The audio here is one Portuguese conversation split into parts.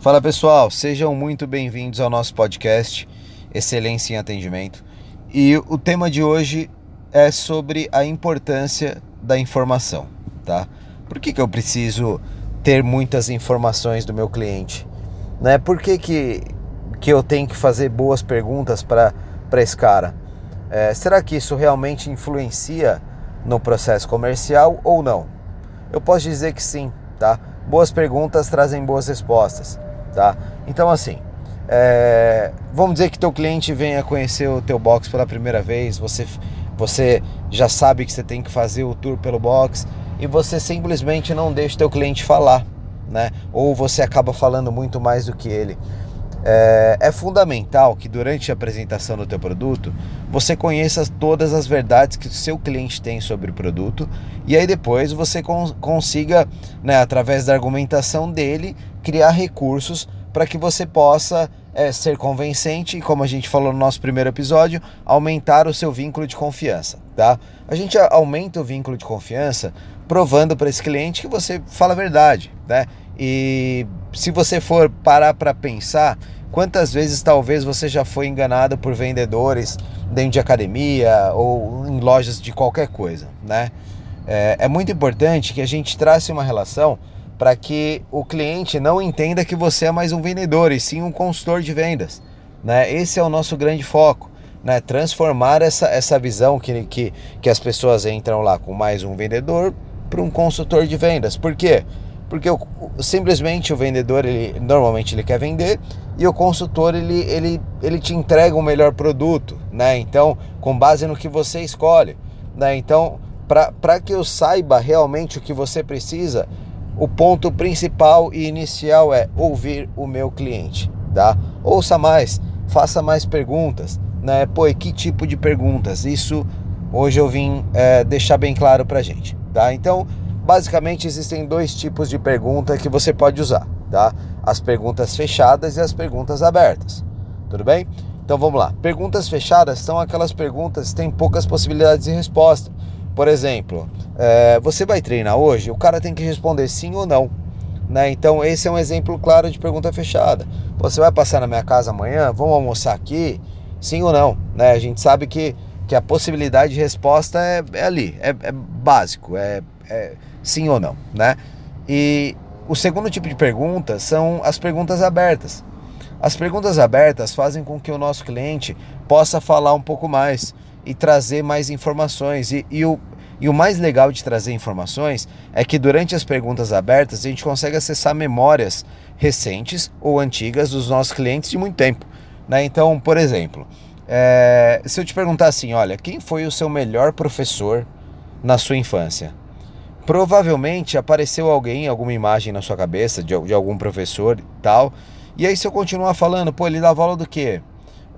Fala pessoal, sejam muito bem-vindos ao nosso podcast Excelência em Atendimento. E o tema de hoje é sobre a importância da informação, tá? Por que, que eu preciso ter muitas informações do meu cliente? Né? Por que, que, que eu tenho que fazer boas perguntas para esse cara? É, será que isso realmente influencia no processo comercial ou não? Eu posso dizer que sim, tá? Boas perguntas trazem boas respostas tá? Então assim, é, vamos dizer que teu cliente venha conhecer o teu box pela primeira vez, você, você já sabe que você tem que fazer o tour pelo box e você simplesmente não deixa teu cliente falar, né? Ou você acaba falando muito mais do que ele. É, é, fundamental que durante a apresentação do teu produto você conheça todas as verdades que o seu cliente tem sobre o produto e aí depois você consiga, né, através da argumentação dele, criar recursos para que você possa é, ser convencente e, como a gente falou no nosso primeiro episódio, aumentar o seu vínculo de confiança, tá? A gente aumenta o vínculo de confiança provando para esse cliente que você fala a verdade, né? E se você for parar para pensar, quantas vezes talvez você já foi enganado por vendedores dentro de academia ou em lojas de qualquer coisa, né? É, é muito importante que a gente trace uma relação para que o cliente não entenda que você é mais um vendedor e sim um consultor de vendas. Né? Esse é o nosso grande foco. Né? Transformar essa, essa visão que, que, que as pessoas entram lá com mais um vendedor para um consultor de vendas. Por quê? Porque o, simplesmente o vendedor, ele, normalmente ele quer vender e o consultor, ele, ele, ele te entrega o melhor produto. Né? Então, com base no que você escolhe. Né? Então, para que eu saiba realmente o que você precisa, o ponto principal e inicial é ouvir o meu cliente, tá? Ouça mais, faça mais perguntas, né? Pô, e que tipo de perguntas? Isso hoje eu vim é, deixar bem claro pra gente, tá? Então, basicamente existem dois tipos de pergunta que você pode usar, tá? As perguntas fechadas e as perguntas abertas, tudo bem? Então vamos lá. Perguntas fechadas são aquelas perguntas que têm poucas possibilidades de resposta. Por exemplo, é, você vai treinar hoje? O cara tem que responder sim ou não. Né? Então, esse é um exemplo claro de pergunta fechada. Você vai passar na minha casa amanhã? Vamos almoçar aqui? Sim ou não? Né? A gente sabe que, que a possibilidade de resposta é, é ali, é, é básico, é, é, sim ou não. Né? E o segundo tipo de pergunta são as perguntas abertas. As perguntas abertas fazem com que o nosso cliente possa falar um pouco mais e trazer mais informações. E, e, o, e o mais legal de trazer informações é que durante as perguntas abertas a gente consegue acessar memórias recentes ou antigas dos nossos clientes de muito tempo. Né? Então, por exemplo, é, se eu te perguntar assim, olha, quem foi o seu melhor professor na sua infância? Provavelmente apareceu alguém, alguma imagem na sua cabeça de, de algum professor e tal. E aí, se eu continuar falando, pô, ele dava aula do quê?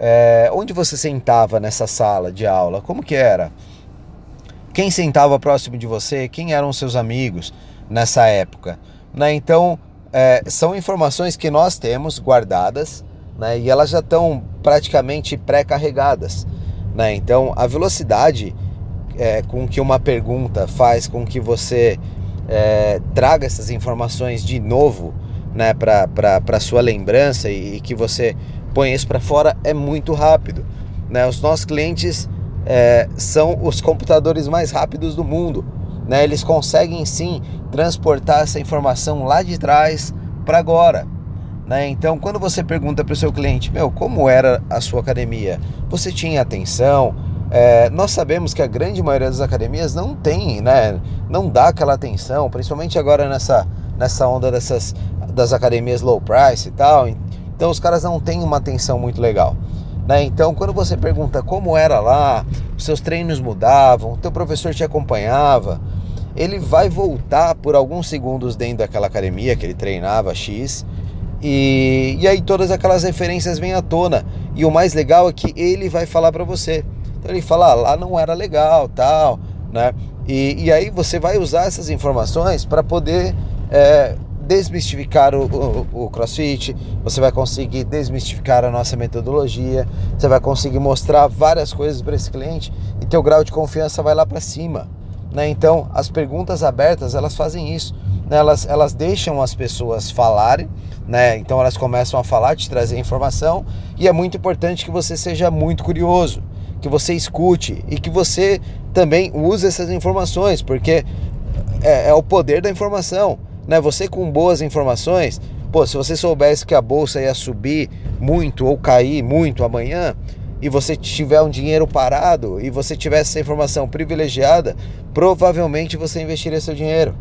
É, onde você sentava nessa sala de aula? Como que era? Quem sentava próximo de você? Quem eram seus amigos nessa época? Né? Então, é, são informações que nós temos guardadas né? e elas já estão praticamente pré-carregadas. Né? Então, a velocidade é, com que uma pergunta faz com que você é, traga essas informações de novo né, para sua lembrança e, e que você põe isso para fora é muito rápido. Né? Os nossos clientes é, são os computadores mais rápidos do mundo. Né? Eles conseguem sim transportar essa informação lá de trás para agora. Né? Então, quando você pergunta para o seu cliente, meu, como era a sua academia? Você tinha atenção? É, nós sabemos que a grande maioria das academias não tem, né? Não dá aquela atenção, principalmente agora nessa, nessa onda dessas das academias low price e tal. Então os caras não têm uma atenção muito legal. Né? Então quando você pergunta como era lá, os seus treinos mudavam, o teu professor te acompanhava, ele vai voltar por alguns segundos dentro daquela academia que ele treinava X e, e aí todas aquelas referências vêm à tona. E o mais legal é que ele vai falar para você. Então ele fala, ah, lá não era legal, tal, né? E, e aí você vai usar essas informações para poder é, desmistificar o, o, o, CrossFit, você vai conseguir desmistificar a nossa metodologia, você vai conseguir mostrar várias coisas para esse cliente e teu grau de confiança vai lá para cima. Né? Então, as perguntas abertas elas fazem isso. né, elas, elas deixam as pessoas falarem, né? Então elas começam a falar, te trazer informação, e é muito importante que você seja muito curioso, que você escute e que você também use essas informações, porque é, é o poder da informação, né? Você com boas informações, pô, se você soubesse que a bolsa ia subir muito ou cair muito amanhã, e você tiver um dinheiro parado e você tivesse essa informação privilegiada, provavelmente você investiria seu dinheiro.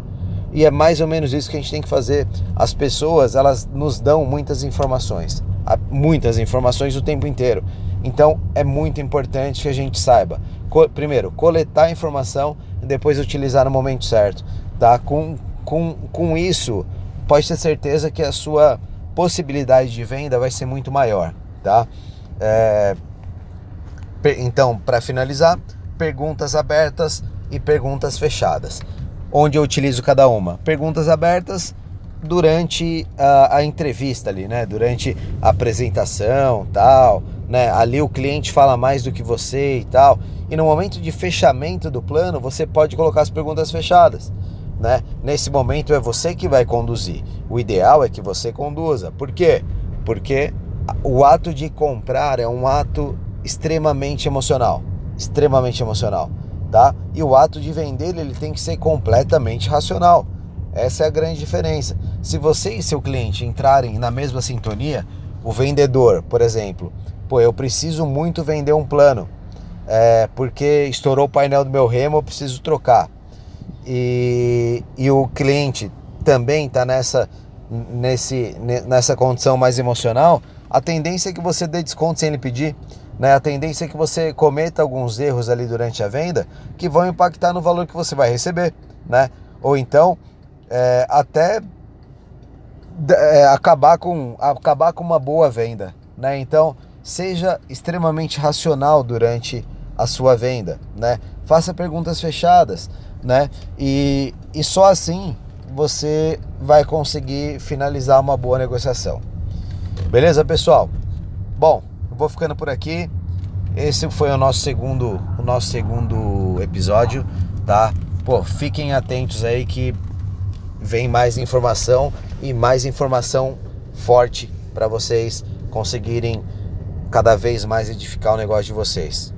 E é mais ou menos isso que a gente tem que fazer. As pessoas, elas nos dão muitas informações, muitas informações o tempo inteiro. Então, é muito importante que a gente saiba, primeiro, coletar a informação e depois utilizar no momento certo, tá? Com, com, com isso, pode ter certeza que a sua possibilidade de venda vai ser muito maior, tá? É, então, para finalizar, perguntas abertas e perguntas fechadas. Onde eu utilizo cada uma? Perguntas abertas durante a, a, entrevista ali, né? Durante a apresentação, tal, né? Ali o cliente fala mais do que você e tal. E no momento de fechamento do plano, você pode colocar as perguntas fechadas, né? Nesse momento é você que vai conduzir. O ideal é que você conduza. Por quê? Porque o ato de comprar é um ato extremamente emocional, extremamente emocional, tá? E o ato de vender ele tem que ser completamente racional. Essa é a grande diferença. Se você e seu cliente entrarem na mesma sintonia, o vendedor, por exemplo, pô, eu preciso muito vender um plano, é, porque estourou o painel do meu remo, eu preciso trocar. E, e o cliente também está nessa, nesse, nessa condição mais emocional, a tendência é que você dê desconto sem ele pedir né, a tendência é que você cometa alguns erros ali durante a venda que vão impactar no valor que você vai receber, né? Ou então é, até é, acabar com acabar com uma boa venda, né? Então seja extremamente racional durante a sua venda, né? Faça perguntas fechadas, né? E, e só assim você vai conseguir finalizar uma boa negociação. Beleza, pessoal? Bom, vou ficando por aqui. Esse foi o nosso segundo, o nosso segundo episódio, tá? Pô, fiquem atentos aí que vem mais informação e mais informação forte para vocês conseguirem cada vez mais edificar o negócio de vocês.